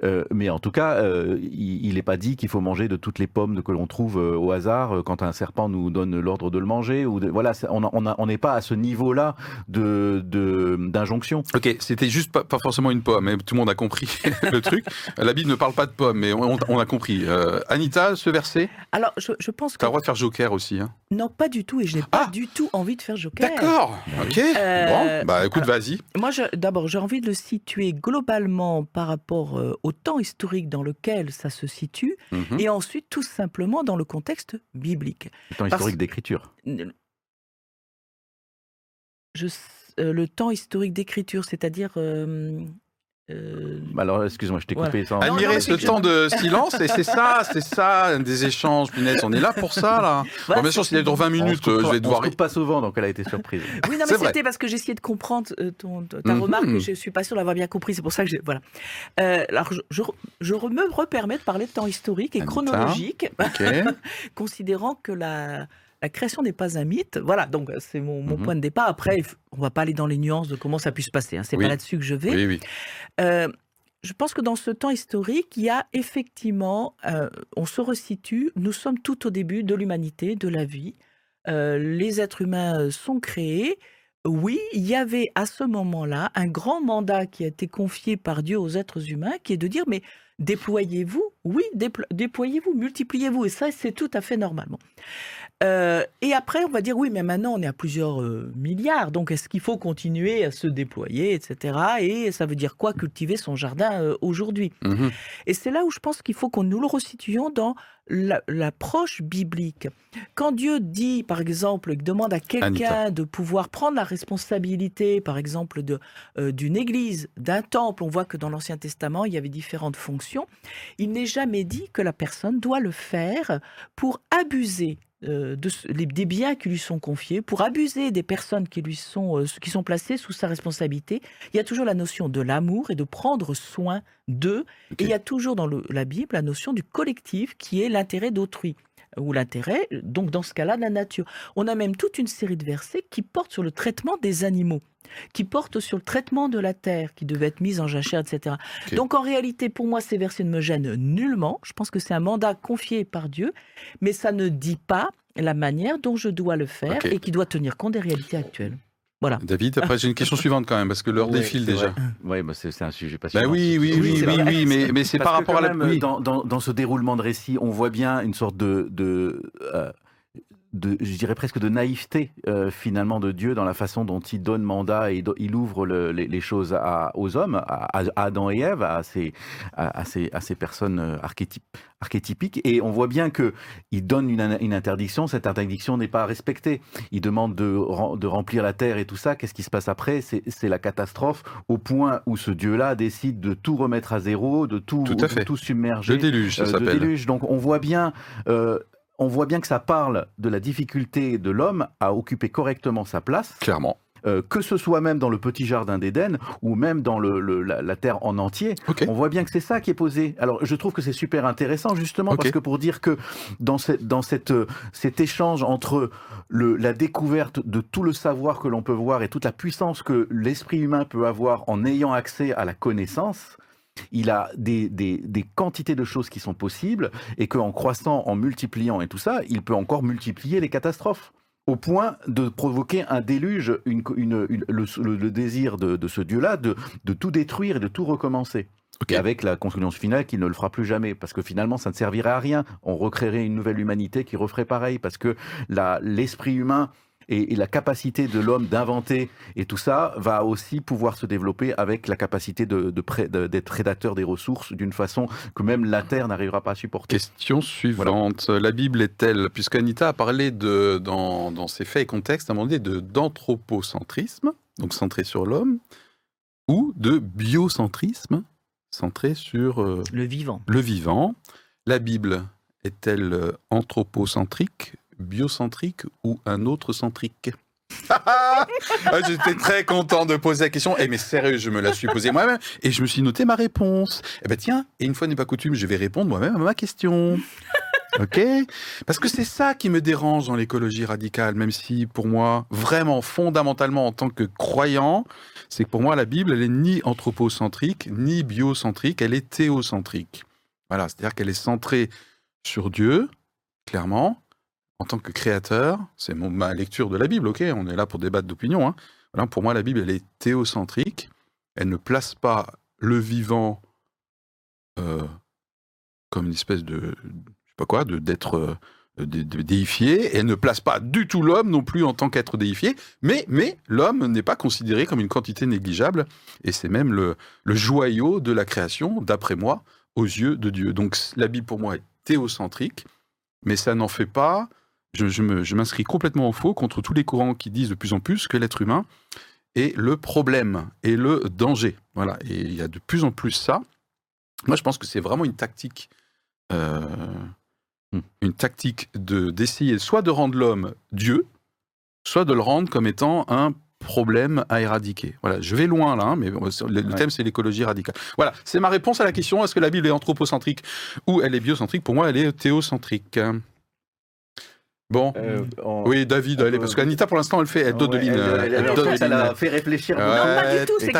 Euh, mais en tout cas, euh, il n'est pas dit qu'il faut manger de toutes les pommes que l'on trouve euh, au hasard quand un serpent nous donne l'ordre de le manger. Ou de, voilà, on n'est pas à ce niveau-là de de- d'injonction. Ok, c'était juste pas, pas forcément une pomme, mais tout le monde a compris *laughs* le truc. La Bible ne parle pas de pommes, mais on, on a compris. Euh, Anita, ce verset, Alors, je, je pense que t'as le droit de faire joker aussi. Hein. Non, pas du tout, et je n'ai pas Ah du tout envie de faire Joker. D'accord, ok. Euh, bon, bah écoute, vas-y. Moi, d'abord, j'ai envie de le situer globalement par rapport euh, au temps historique dans lequel ça se situe, Mhm. et ensuite tout simplement dans le contexte biblique. Le temps Parce- historique d'écriture. Je euh, le temps historique d'écriture, c'est-à-dire... euh, euh, Alors, excuse-moi, je t'ai Voilà. coupé sans. non, Admirez mais ce temps de silence, et c'est ça, c'est ça, des échanges, punaise, on est là pour ça, là. *laughs* voilà, Bon, bien sûr, c'est- s'il est dans 20 On se minutes, euh, je vais on devoir... se coupe pas souvent, donc elle a été surprise. *laughs* Oui, non, mais c'était parce que j'essayais de comprendre euh, ton, ta Mhm. remarque et je suis pas sûre d'avoir bien compris. C'est pour ça que j'ai. Voilà. Euh, alors, je, je, je me repermets de parler de temps historique et chronologique, *laughs* considérant que la, la création n'est pas un mythe. Voilà, donc c'est mon, mon Mhm. point de départ. Après, on va pas aller dans les nuances de comment ça a pu se passer. Hein. C'est Oui. pas là-dessus que je vais. Oui, oui. Euh, je pense que dans ce temps historique, il y a effectivement, euh, on se resitue, nous sommes tout au début de l'humanité, de la vie. Euh, les êtres humains euh, sont créés. Oui, il y avait à ce moment-là un grand mandat qui a été confié par Dieu aux êtres humains, qui est de dire, mais déployez-vous, oui, déplo- déployez-vous, multipliez-vous, et ça, c'est tout à fait normalement. Euh, et après, on va dire, oui, mais maintenant, on est à plusieurs euh, milliards, donc est-ce qu'il faut continuer à se déployer, etc. Et ça veut dire quoi, cultiver son jardin euh, aujourd'hui? Mhm. et c'est là où je pense qu'il faut qu'on nous le resituions dans la- l'approche biblique. Quand Dieu dit, par exemple, demande à quelqu'un de pouvoir prendre la responsabilité, par exemple, de, euh, d'une église, d'un temple, on voit que dans l'Ancien Testament, il y avait différentes fonctions, il n'est jamais dit que la personne doit le faire pour abuser euh, de les- des biens qui lui sont confiés, pour abuser des personnes qui lui sont, euh, qui sont placées sous sa responsabilité. Il y a toujours la notion de l'amour et de prendre soin d'eux. Et il y a toujours dans le- la Bible la notion du collectif qui est l'intérêt d'autrui ou l'intérêt, donc dans ce cas-là, de la nature. On a même toute une série de versets qui portent sur le traitement des animaux, qui portent sur le traitement de la terre, qui devait être mise en jachère, etc. Donc en réalité, pour moi, ces versets ne me gênent nullement. Je pense que c'est un mandat confié par Dieu, mais ça ne dit pas la manière dont je dois le faire et qui doit tenir compte des réalités actuelles. Voilà. David, après j'ai une question *laughs* suivante quand même, parce que l'heure Ouais, défile déjà. Oui, bah c'est un sujet Bah passionnant. oui, oui, oui, Oui, oui, mais, mais c'est par rapport à la. même, oui. dans, dans- dans ce déroulement de récit, on voit bien une sorte de, de, euh, de- je dirais presque de naïveté euh, finalement de Dieu dans la façon dont il donne mandat et do- il ouvre le- les, les choses à- aux hommes, à, à Adam et Ève, à ces, à, à ces, à ces personnes euh, archétypiques. Et on voit bien que il donne une, une interdiction. Cette interdiction n'est pas respectée. Il demande de, rem- de remplir la terre et tout ça. Qu'est-ce qui se passe après? C'est la catastrophe au point où ce Dieu-là décide de tout remettre à zéro, de tout, Tout à de fait. tout submerger. Le déluge, ça euh, de s'appelle. Donc on voit bien. euh, on voit bien que ça parle de la difficulté de l'homme à occuper correctement sa place, Clairement. euh, que ce soit même dans le petit jardin d'Éden ou même dans le, le- la, la terre en entier. On voit bien que c'est ça qui est posé. Alors, je trouve que c'est super intéressant, justement, parce que pour dire que dans, cette, dans cette, euh, cet échange entre le, la découverte de tout le savoir que l'on peut voir et toute la puissance que l'esprit humain peut avoir en ayant accès à la connaissance, il a des, des, des quantités de choses qui sont possibles et qu'en croissant, en multipliant et tout ça, il peut encore multiplier les catastrophes au point de provoquer un déluge, une, une- une- le, le- le désir de, de ce Dieu-là de, de tout détruire et de tout recommencer. Ok. Et avec la conclusion finale qu'il ne le fera plus jamais, parce que finalement ça ne servirait à rien. On recréerait une nouvelle humanité qui referait pareil, parce que l'esprit humain et, et la capacité de l'homme d'inventer et tout ça va aussi pouvoir se développer avec la capacité de, de pré- de- d'être prédateur des ressources d'une façon que même la Terre n'arrivera pas à supporter. Question suivante. La Bible est-elle, puisque Anita a parlé de, dans, dans ses faits et contextes, à un moment donné, de, d'anthropocentrisme, donc centré sur l'homme, ou de biocentrisme, centré sur euh, Le vivant. le vivant. La Bible est-elle euh, anthropocentrique, biocentrique ou un autre centrique? *laughs* Ah, J'étais très content de poser la question. Eh mais sérieux, je me la suis posée moi-même et je me suis noté ma réponse. Eh ben tiens, et une fois n'est pas coutume, je vais répondre moi-même à ma question. *laughs* Ok? Parce que c'est ça qui me dérange dans l'écologie radicale, même si pour moi, vraiment fondamentalement en tant que croyant, c'est que pour moi la Bible, elle est ni anthropocentrique, ni biocentrique, elle est théocentrique. Voilà, c'est-à-dire qu'elle est centrée sur Dieu, clairement, en tant que créateur. C'est ma lecture de la Bible, ok On est là pour débattre d'opinion. Hein. Pour moi, la Bible, elle est théocentrique. Elle ne place pas le vivant euh, comme une espèce de, je sais pas quoi, d'être euh, déifié. Elle ne place pas du tout l'homme non plus en tant qu'être déifié. Mais, mais l'homme n'est pas considéré comme une quantité négligeable. Et c'est même le, le joyau de la création, d'après moi, aux yeux de Dieu. Donc la Bible, pour moi, est théocentrique. Mais ça n'en fait pas je, m'inscris complètement en faux contre tous les courants qui disent de plus en plus que l'être humain est le problème et le danger. Voilà, et il y a de plus en plus ça. Moi, je pense que c'est vraiment une tactique, euh, Hmm. une tactique de d'essayer soit de rendre l'homme Dieu, soit de le rendre comme étant un problème à éradiquer. Voilà, je vais loin là, hein, mais le, le thème c'est l'écologie radicale. Voilà, c'est ma réponse à la question est-ce que la Bible est anthropocentrique ou elle est biocentrique? Pour moi, elle est théocentrique. Bon. Euh, on- Oui, David, allez, peut- parce qu'Anita, pour l'instant, elle fait, elle Ouais, dodeline. elle- euh, elle- elle elle- dodeline. ça l'a fait réfléchir. Ouais. Non, pas du tout, c'est que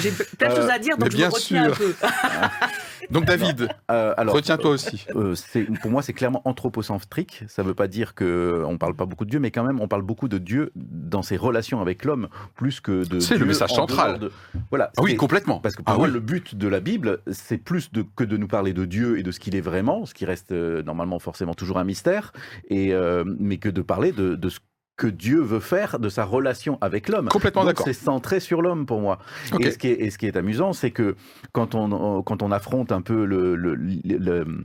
j'ai plein de Euh, choses à dire, donc je bien me retiens sûr. un peu. *laughs* Donc, David, Euh, alors, retiens-toi aussi. Euh, c'est- pour moi, c'est clairement anthropocentrique. Ça ne veut pas dire que on parle pas beaucoup de Dieu, mais quand même, on parle beaucoup de Dieu dans ses relations avec l'homme, plus que de. C'est le message en central. de- Voilà. Ah oui, complètement. Parce que pour Ah moi, oui. le but de la Bible, c'est plus de, que de nous parler de Dieu et de ce qu'il est vraiment, ce qui reste euh, normalement forcément toujours un mystère, et, euh, mais que de parler de, de ce que Dieu veut faire de sa relation avec l'homme. Complètement d'accord. C'est centré sur l'homme pour moi. Et, ce qui est, et ce qui est amusant, c'est que quand on, quand on affronte un peu le, le- le- le-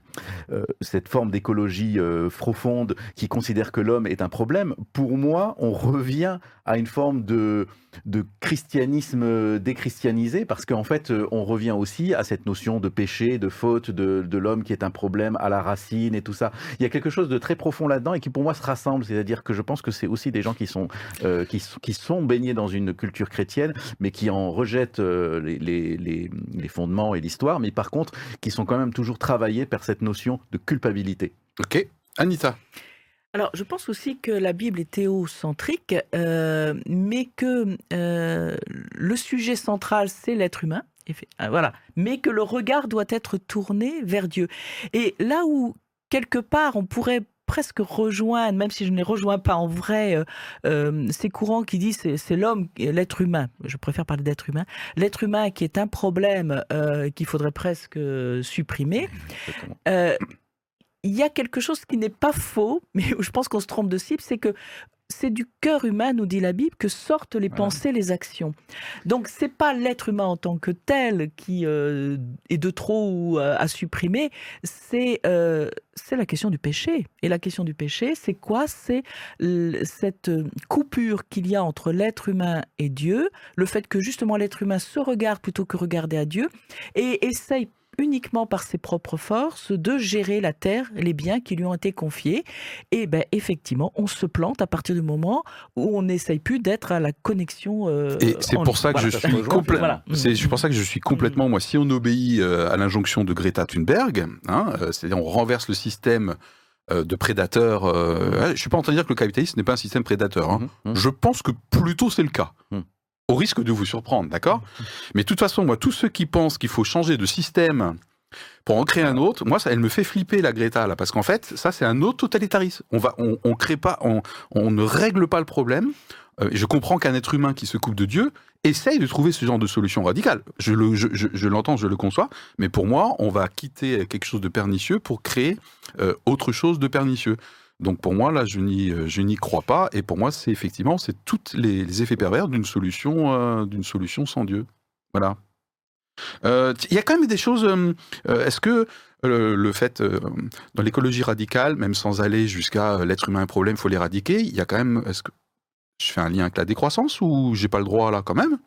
euh, cette forme d'écologie euh, profonde qui considère que l'homme est un problème, pour moi, on revient à une forme de, de christianisme déchristianisé, parce qu'en fait, euh, on revient aussi à cette notion de péché, de faute, de, de l'homme qui est un problème à la racine et tout ça. Il y a quelque chose de très profond là-dedans et qui pour moi se rassemble, c'est-à-dire que je pense que c'est aussi des gens qui sont, euh, qui, sont- qui sont baignés dans une culture chrétienne, mais qui en rejettent euh, les, les- les- les fondements et l'histoire, mais par contre qui sont quand même toujours travaillés par cette notion de culpabilité. Ok. Anita. Alors, je pense aussi que la Bible est théocentrique, euh, mais que euh, le sujet central, c'est l'être humain. Voilà. Mais que le regard doit être tourné vers Dieu. Et là où, quelque part, on pourrait presque rejoindre, même si je ne les rejoins pas en vrai, euh, euh, ces courants qui disent c'est, c'est l'homme, l'être humain, je préfère parler d'être humain, l'être humain qui est un problème euh, qu'il faudrait presque supprimer. Euh, il y a quelque chose qui n'est pas faux, *laughs* mais où je pense qu'on se trompe de cible, c'est que c'est du cœur humain, nous dit la Bible, que sortent les Voilà. pensées, les actions. Donc c'est pas l'être humain en tant que tel qui euh, est de trop ou euh, à supprimer, c'est euh, c'est la question du péché. Et la question du péché, c'est quoi? C'est cette coupure qu'il y a entre l'être humain et Dieu, le fait que justement l'être humain se regarde plutôt que regarder à Dieu, et essaye uniquement par ses propres forces de gérer la terre, les biens qui lui ont été confiés. Et ben effectivement, on se plante à partir du moment où on n'essaye plus d'être à la connexion. euh, Et c'est en pour ça que Voilà. je suis complètement. Voilà. C'est c'est pour ça que je suis complètement moi. Si on obéit euh, à l'injonction de Greta Thunberg, hein, euh, c'est-à-dire on renverse le système de prédateurs. euh, je suis pas en train de dire que le capitalisme n'est pas un système prédateur. hein. Mhm, mhm. Je pense que plutôt c'est le cas. Au risque de vous surprendre, d'accord? Mais de toute façon, moi, tous ceux qui pensent qu'il faut changer de système pour en créer un autre, moi, ça, elle me fait flipper la Greta là, parce qu'en fait, ça, c'est un autre totalitarisme. On va, on, on crée pas, on, ne règle pas le problème. Euh, je comprends qu'un être humain qui se coupe de Dieu essaye de trouver ce genre de solution radicale. Je le, je- je l'entends, je le conçois, mais pour moi, on va quitter quelque chose de pernicieux pour créer euh, autre chose de pernicieux. Donc pour moi, là, je n'y, euh, je n'y crois pas. Et pour moi, c'est effectivement, c'est tous les, effets pervers d'une solution, euh, d'une solution sans Dieu. Voilà. Euh, Il y a quand même des choses. Est-ce que euh, le fait, dans l'écologie radicale, même sans aller jusqu'à l'être humain un problème, faut l'éradiquer, il y a quand même. Est-ce que je fais un lien avec la décroissance ou j'ai pas le droit là quand même?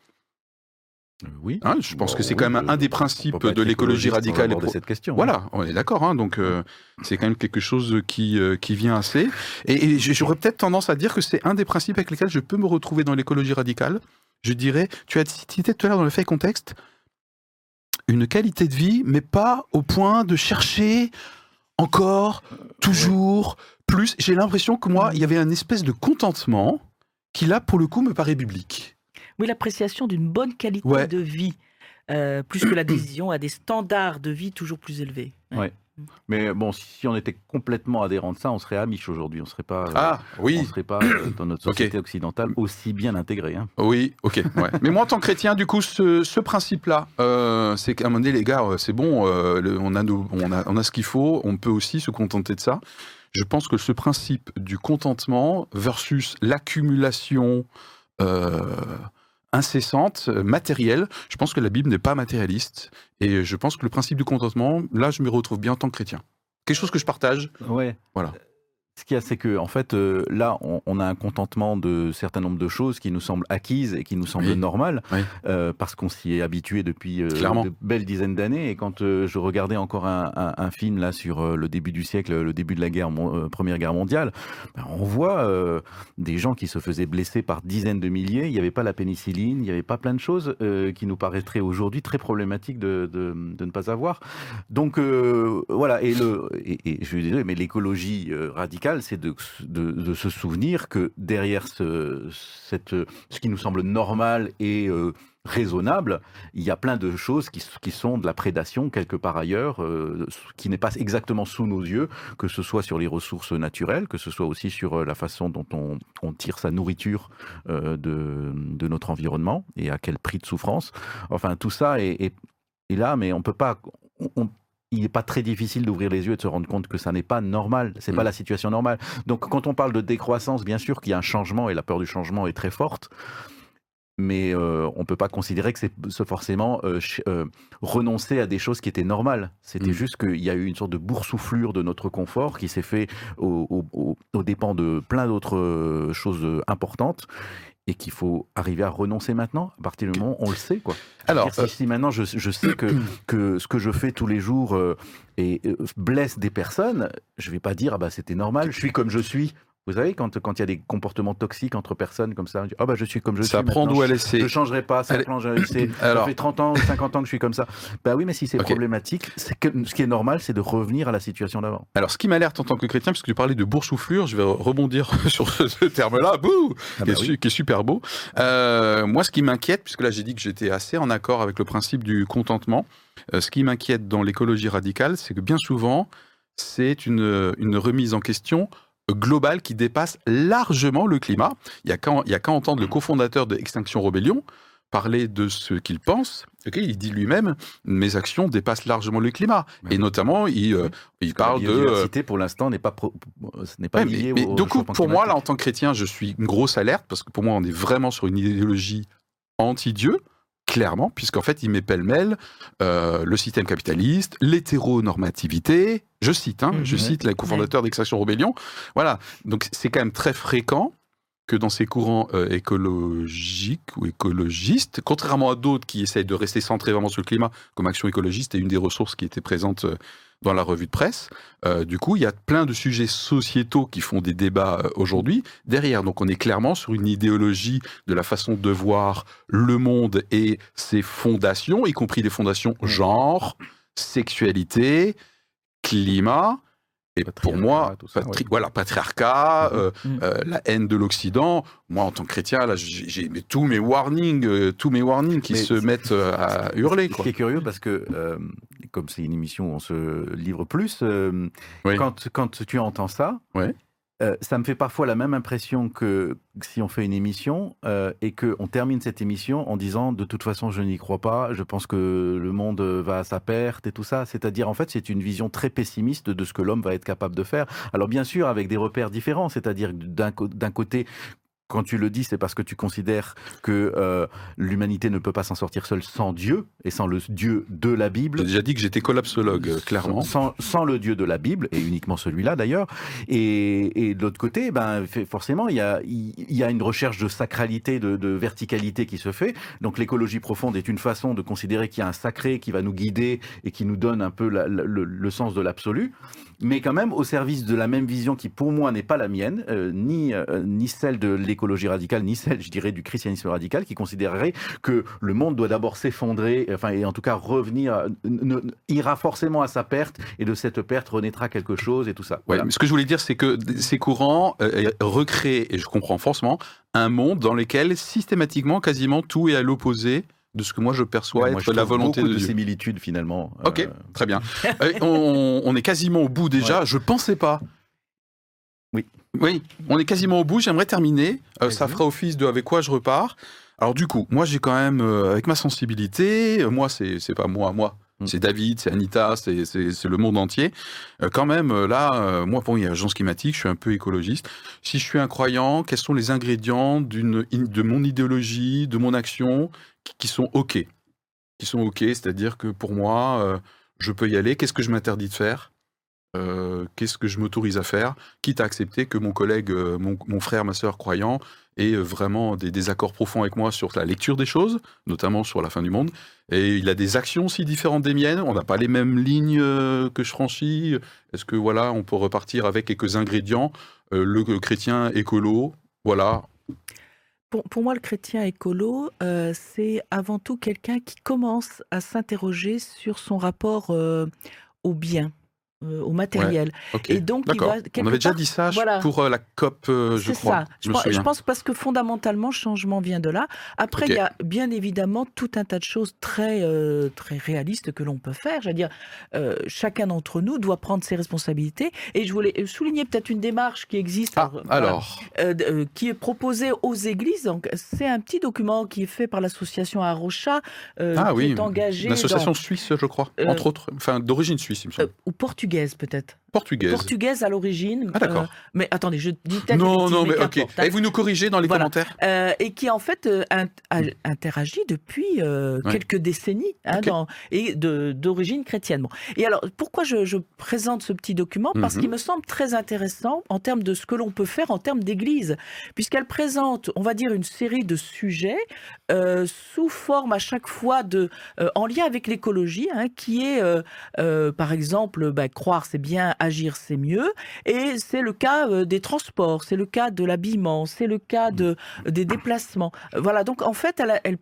Oui. Hein, Je pense Bon, que c'est oui, quand même euh, un des principes de l'écologie radicale. pro- cette question. hein. Voilà, on est d'accord. hein, donc euh, c'est quand même quelque chose qui, euh, qui vient assez. Et, j'aurais peut-être tendance à dire que c'est un des principes avec lesquels je peux me retrouver dans l'écologie radicale. Je dirais, tu as cité tout à l'heure dans le fait contexte, une qualité de vie, mais pas au point de chercher encore, toujours, plus. J'ai l'impression que moi, il y avait un espèce de contentement qui là, pour le coup, me paraît biblique. Oui, l'appréciation d'une bonne qualité Ouais. de vie, euh, plus que l'adhésion à des standards de vie toujours plus élevés. Ouais. Mais bon, si on était complètement adhérent de ça, on serait Amish aujourd'hui. On serait pas. euh, Ah, On oui, serait pas euh, dans notre société occidentale aussi bien intégré. hein. Oui, ok. ouais. Mais moi, en tant que chrétien, du coup, ce, ce principe-là, euh, c'est qu'à un moment donné, les gars, c'est bon, euh, le- on, a nos- on, a, on a ce qu'il faut, on peut aussi se contenter de ça. Je pense que ce principe du contentement versus l'accumulation euh, incessante, euh, matérielle, je pense que la Bible n'est pas matérialiste. Et je pense que le principe du contentement, là, je me retrouve bien en tant que chrétien. Quelque chose que je partage. Ouais. Voilà. Ce qu'il y a, c'est que, en fait, euh, là, on, on a un contentement de certain nombre de choses qui nous semblent acquises et qui nous semblent Oui. normales, Oui. euh, parce qu'on s'y est habitué depuis euh, de belles dizaines d'années. Et quand euh, je regardais encore un, un- un film là sur le début du siècle, le début de la guerre, première guerre mondiale, ben, on voit des gens qui se faisaient blesser par dizaines de milliers. Il n'y avait pas la pénicilline, il n'y avait pas plein de choses qui nous paraîtraient aujourd'hui très problématiques de, de- de ne pas avoir. Donc voilà, et, le, et, et je suis désolé, mais l'écologie euh, c'est de, se souvenir que derrière ce, ce qui nous semble normal et euh, raisonnable, il y a plein de choses qui, sont de la prédation quelque part ailleurs, euh, qui n'est pas exactement sous nos yeux, que ce soit sur les ressources naturelles, que ce soit aussi sur euh, la façon dont on, tire sa nourriture de, notre environnement et à quel prix de souffrance. Enfin, tout ça est, là, mais on peut pas. Il n'est pas très difficile d'ouvrir les yeux et de se rendre compte que ça n'est pas normal, c'est Mm. pas la situation normale. Donc quand on parle de décroissance, bien sûr qu'il y a un changement et la peur du changement est très forte, mais euh, on peut pas considérer que c'est forcément euh, euh, renoncer à des choses qui étaient normales. C'était Mm. juste qu'il y a eu une sorte de boursouflure de notre confort qui s'est fait au, au, au- aux dépens de plein d'autres choses importantes et qu'il faut arriver à renoncer maintenant. À partir du moment où on le sait, quoi. Alors, C'est-à-dire, si, si maintenant je, je sais que, *coughs* que ce que je fais tous les jours euh, et, euh, blesse des personnes, je vais pas dire ah bah c'était normal, je suis comme je suis. Vous savez, quand quand il y a des comportements toxiques entre personnes comme ça, on dit, ah bah je suis comme je ça suis. prend maintenant, d'où à je- laisser. Je changerai pas, ça, prend- c'est- *clears throat* ça Alors, fait 30 ans ou 50 ans que je suis comme ça. Bah oui, mais si c'est problématique, que, ce qui est normal, c'est de revenir à la situation d'avant. Alors, ce qui m'alerte en tant que chrétien, puisque tu parlais de boursouflure, je vais rebondir *laughs* sur ce, terme-là, bouh, Ah qui, bah est, oui. su- qui est super beau. Euh, moi, ce qui m'inquiète, puisque là j'ai dit que j'étais assez en accord avec le principe du contentement, euh, ce qui m'inquiète dans l'écologie radicale, c'est que bien souvent, c'est une, une remise en question globale qui dépasse largement le climat. Il n'y a qu'à entendre le cofondateur de Extinction Rebellion parler de ce qu'il pense. il dit lui-même, mes actions dépassent largement le climat. Et notamment, il, euh, il parle la de... pour l'instant, n'est pas, n'est pas mais, Du coup, pour moi, là, en tant que chrétien, je suis une grosse alerte, parce que pour moi, on est vraiment sur une idéologie anti-Dieu clairement, puisqu'en fait, il met pêle-mêle euh, le système capitaliste, l'hétéronormativité, je cite, hein, je mhm. cite le cofondateur d'Extraction Rebellion. Voilà, donc c'est quand même très fréquent que dans ces courants euh, écologiques ou écologistes, contrairement à d'autres qui essayent de rester centrés vraiment sur le climat, comme Action écologiste est une des ressources qui était présente euh, dans la revue de presse. Euh, du coup, il y a plein de sujets sociétaux qui font des débats aujourd'hui derrière. Donc, on est clairement sur une idéologie de la façon de voir le monde et ses fondations, y compris les fondations genre, sexualité, climat et pour moi, voilà, patriarcat, mm-hmm. euh, mm. euh, la haine de l'Occident. Moi, en tant que chrétien, là, j'ai tous mes warnings, euh, tous mes warnings qui se mettent à hurler. Ce qui est curieux, parce que comme c'est une émission où on se livre plus, quand, quand tu entends ça. Euh, ça me fait parfois la même impression que si on fait une émission euh, et qu'on termine cette émission en disant de toute façon je n'y crois pas, je pense que le monde va à sa perte et tout ça. C'est-à-dire en fait c'est une vision très pessimiste de ce que l'homme va être capable de faire. Alors bien sûr avec des repères différents, c'est-à-dire d'un côté quand tu le dis, c'est parce que tu considères que euh, l'humanité ne peut pas s'en sortir seule sans Dieu et sans le Dieu de la Bible. J'ai déjà dit que j'étais collapsologue, euh, clairement. Sans, sans, le Dieu de la Bible, et uniquement celui-là d'ailleurs. Et, et, de l'autre côté, ben, forcément, il y a, il y a une recherche de sacralité, de, de verticalité qui se fait. Donc l'écologie profonde est une façon de considérer qu'il y a un sacré qui va nous guider et qui nous donne un peu le, le, sens de l'absolu mais quand même au service de la même vision qui pour moi n'est pas la mienne, euh, ni, ni celle de l'écologie radicale, ni celle, je dirais, du christianisme radical, qui considérerait que le monde doit d'abord s'effondrer, enfin, et en tout cas revenir, ira forcément à sa perte, et de cette perte renaîtra quelque chose, et tout ça. Voilà. ce que je voulais dire, c'est que ces courants euh, recréent, et je comprends forcément, un monde dans lequel systématiquement, quasiment tout est à l'opposé de ce que moi je perçois être la volonté de, de similitudes finalement. Ok, euh. très bien. *laughs* Euh, on, on, est quasiment au bout déjà. Je pensais pas. Oui. Oui, on est quasiment au bout. J'aimerais terminer. Euh, ça fera office de avec quoi je repars. Alors du coup, moi j'ai quand même, euh, avec ma sensibilité, moi c'est pas moi, moi, mm. c'est David, c'est Anita, c'est le monde entier. quand même, là, moi, pour une agence climatique, je suis un peu écologiste. Si je suis un croyant, quels sont les ingrédients de mon idéologie, de mon action, qui, sont OK? Qui sont OK, c'est-à-dire que pour moi, je peux y aller. Qu'est-ce que je m'interdis de faire? Euh, qu'est-ce que je m'autorise à faire, quitte à accepter que mon collègue, euh, mon, frère, ma sœur croyant, ait euh, vraiment des désaccords profonds avec moi sur la lecture des choses, notamment sur la fin du monde. Et il a des actions si différentes des miennes. On n'a pas les mêmes lignes que je franchis. Est-ce que voilà, on peut repartir avec quelques ingrédients Le chrétien écolo, voilà. Pour, pour, moi, le chrétien écolo, c'est avant tout quelqu'un qui commence à s'interroger sur son rapport au bien. Euh, au matériel. Et donc, il va, on avait déjà dit ça pour euh, la COP, euh, je crois. Ça. Je, je, pense parce que fondamentalement, le changement vient de là. Après, il y a bien évidemment tout un tas de choses très, très réalistes que l'on peut faire. Je veux dire, chacun d'entre nous doit prendre ses responsabilités. Et je voulais souligner peut-être une démarche qui existe, ah, alors, qui est proposée aux églises. Donc, c'est un petit document qui est fait par l'association Arrocha, ah, qui oui. est engagée. L'association suisse, je crois, entre autres, enfin d'origine suisse, il me semble. ou portugaise peut-être. Portugaise. Portugaise à l'origine. Ah d'accord. Euh, mais attendez, je dis peut-être. Non, non, mais ok. Et vous nous corrigez dans les commentaires. Euh, et qui en fait euh, interagit depuis quelques décennies hein, dans, et d'origine chrétienne. Et alors, pourquoi je, présente ce petit document? Parce mhm. qu'il me semble très intéressant en termes de ce que l'on peut faire en termes d'église, puisqu'elle présente, on va dire, une série de sujets sous forme à chaque fois de, en lien avec l'écologie, hein, qui est, par exemple, bah, croire c'est bien, agir c'est mieux. Et c'est le cas euh, des transports, c'est le cas de l'habillement, c'est le cas de, des déplacements. Euh, voilà, donc en fait, elle, elle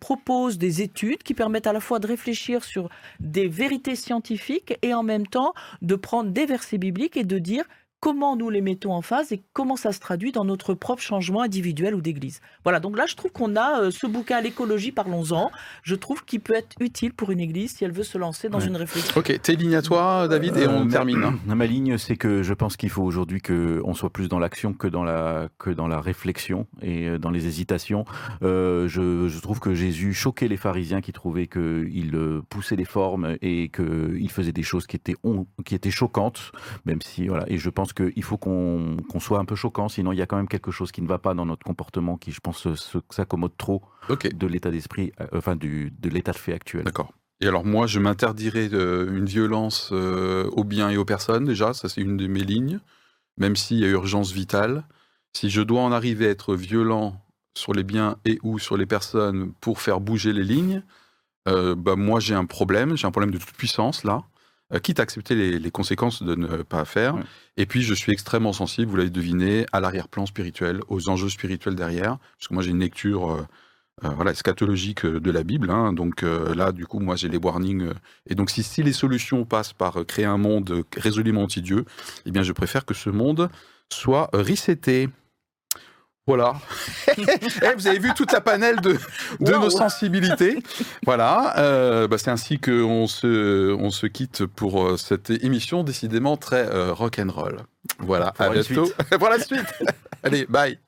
propose des études qui permettent à la fois de réfléchir sur des vérités scientifiques et en même temps de prendre des versets bibliques et de dire comment nous les mettons en phase et comment ça se traduit dans notre propre changement individuel ou d'église. Voilà, donc là, je trouve qu'on a euh, ce bouquin L'écologie, parlons-en. Je trouve qu'il peut être utile pour une église si elle veut se lancer dans Ouais. une réflexion. Ok, tes lignes à toi, David, et Euh, on ma- termine. *clears throat* Ma ligne, c'est que je pense qu'il faut aujourd'hui qu'on soit plus dans l'action que dans la que dans la réflexion et euh, dans les hésitations. Euh, je, je trouve que Jésus choquait les pharisiens qui trouvaient qu'il euh, poussait les formes et qu'il faisait des choses qui étaient qui étaient choquantes, même si voilà. Et je pense qu'il faut qu'on soit un peu choquant, sinon il y a quand même quelque chose qui ne va pas dans notre comportement qui, je pense, se- se- s'accommode trop de l'état d'esprit, euh, enfin du de l'état de fait actuel. d'accord. Et alors moi, je m'interdirais une violence euh, aux biens et aux personnes, déjà, ça c'est une de mes lignes, même s'il y a urgence vitale. Si je dois en arriver à être violent sur les biens et ou sur les personnes pour faire bouger les lignes, euh, bah, moi j'ai un problème, j'ai un problème de toute puissance là, quitte à accepter les, les conséquences de ne pas faire. Ouais. Et puis je suis extrêmement sensible, vous l'avez deviné, à l'arrière-plan spirituel, aux enjeux spirituels derrière, parce que moi j'ai une lecture euh, euh, voilà, eschatologique euh, de la Bible, hein. donc euh, là du coup moi j'ai les warnings. euh, et donc si, si les solutions passent par euh, créer un monde euh, résolument anti-Dieu, eh bien je préfère que ce monde soit euh, reseté. Voilà. *laughs* Eh, vous avez vu toute la panelle de, de Wow. nos sensibilités. Voilà. euh, bah, c'est ainsi qu'on se, on se quitte pour euh, cette émission décidément très euh, rock and roll. Voilà. Pour à bientôt. *laughs* pour la suite. *laughs* Allez, bye.